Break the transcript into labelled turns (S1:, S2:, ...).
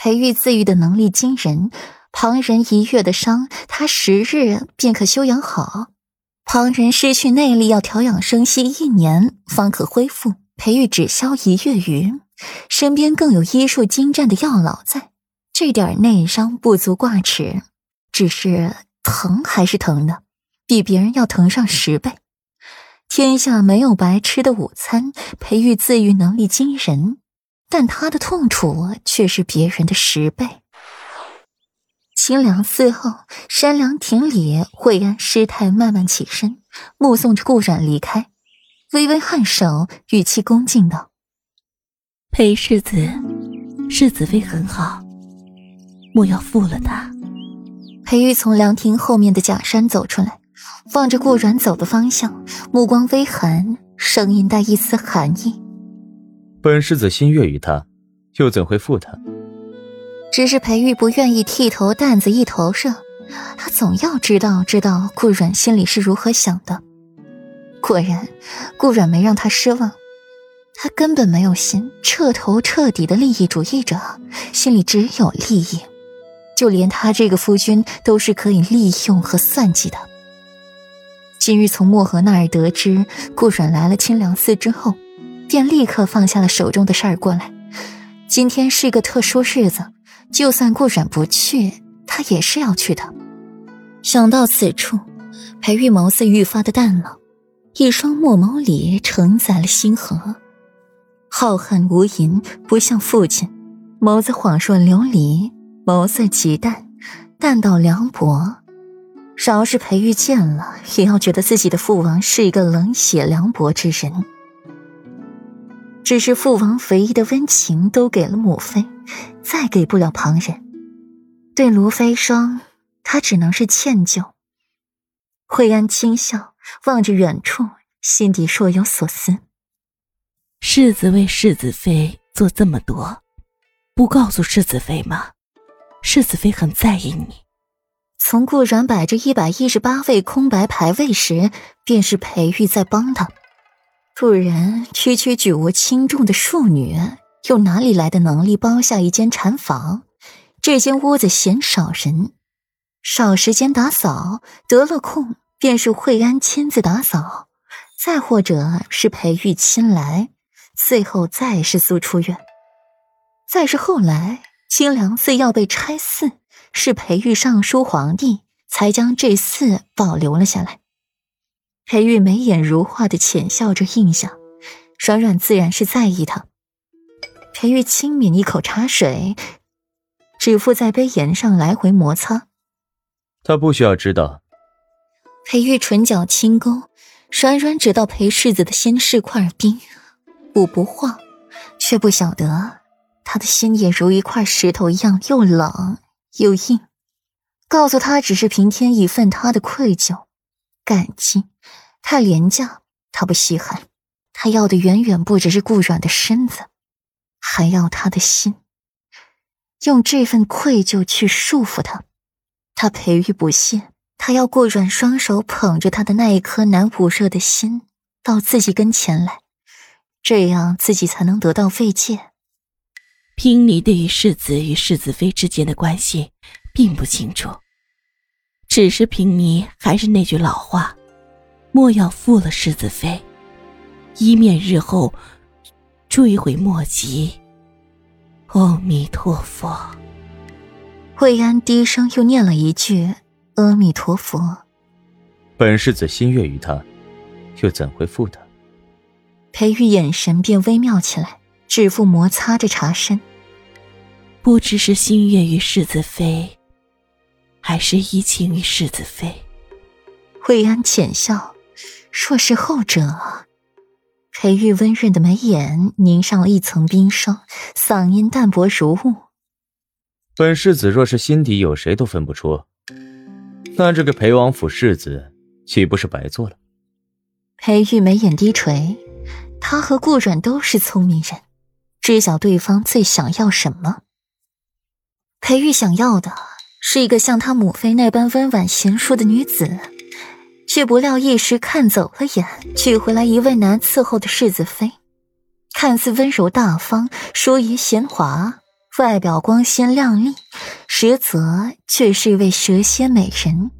S1: 裴玉自愈的能力惊人，旁人一月的伤，他十日便可修养好；旁人失去内力，要调养生息一年方可恢复，裴玉只消一月余。身边更有医术精湛的药老在，这点内伤不足挂齿，只是疼还是疼的，比别人要疼上十倍。天下没有白吃的午餐，裴玉自愈能力惊人，但他的痛楚却是别人的十倍。清凉寺后，山凉亭里，惠安失态慢慢起身，目送着顾阮离开，微微颔首，语气恭敬道。
S2: 裴世子，世子妃很好，莫要负了她。
S1: 裴玉从凉亭后面的假山走出来，望着顾阮走的方向，目光微寒，声音带一丝寒意：“
S3: 本世子心悦于他，又怎会负他？”
S1: 只是裴玉不愿意剃头担子一头热，他总要知道知道顾阮心里是如何想的。果然，顾阮没让他失望。他根本没有心，彻头彻底的利益主义者，心里只有利益，就连他这个夫君都是可以利用和算计的。今日从漠河那儿得知顾阮来了清凉寺之后，便立刻放下了手中的事儿过来。今天是一个特殊日子，就算顾阮不去，他也是要去的。想到此处，裴玉眸色愈发的淡了，一双墨眸里承载了星河。浩瀚无垠，不像父亲；眸子恍若琉璃，眸色极淡，淡到凉薄。饶是裴玉见了，也要觉得自己的父王是一个冷血凉薄之人。只是父王唯一的温情都给了母妃，再给不了旁人。对卢飞霜，他只能是歉疚。惠安轻笑，望着远处，心底若有所思。
S2: 世子为世子妃做这么多，不告诉世子妃吗？世子妃很在意你。
S1: 从顾然摆着一百一十八位空白牌位时，便是裴玉在帮他。不然区区举无轻重的庶女，又哪里来的能力包下一间禅房？这间屋子嫌少人，少时间打扫，得了空便是惠安亲自打扫，再或者是裴玉亲来。最后再是苏出院，再是后来清凉寺要被拆寺，是裴玉上书皇帝，才将这寺保留了下来。裴玉眉眼如画的浅笑着应下，软软自然是在意他。裴玉轻抿一口茶水，指腹在杯沿上来回摩擦。
S3: 他不需要知道。
S1: 裴玉唇角轻勾，软软指到裴世子的心是块冰。我不晃，却不晓得他的心也如一块石头一样，又冷又硬。告诉他，只是平添一份他的愧疚、感激。太廉价，他不稀罕。他要的远远不只是顾软的身子，还要他的心。用这份愧疚去束缚他，他培育不懈。他要顾软双手捧着他的那一颗难捂热的心到自己跟前来。这样自己才能得到慰藉。
S2: 平离对于世子与世子妃之间的关系并不清楚，只是平离还是那句老话：莫要负了世子妃，以免日后追悔莫及。阿弥陀佛。
S1: 惠安低声又念了一句：“阿弥陀佛。”
S3: 本世子心悦于他，又怎会负他？
S1: 裴玉眼神便微妙起来，指腹摩擦着茶身。
S2: 不知是心悦于世子妃，还是依情于世子妃。
S1: 惠安浅笑，若是后者。裴玉温润的眉眼凝上了一层冰霜，嗓音淡薄如雾：“
S3: 本世子若是心底有谁都分不出，那这个裴王府世子岂不是白做了？”
S1: 裴玉眉眼低垂。他和顾阮都是聪明人，知晓对方最想要什么。裴玉想要的是一个像他母妃那般温婉贤淑的女子，却不料一时看走了眼，娶回来一位难伺候的世子妃。看似温柔大方、淑仪贤华，外表光鲜亮丽，实则却是一位蛇蝎美人。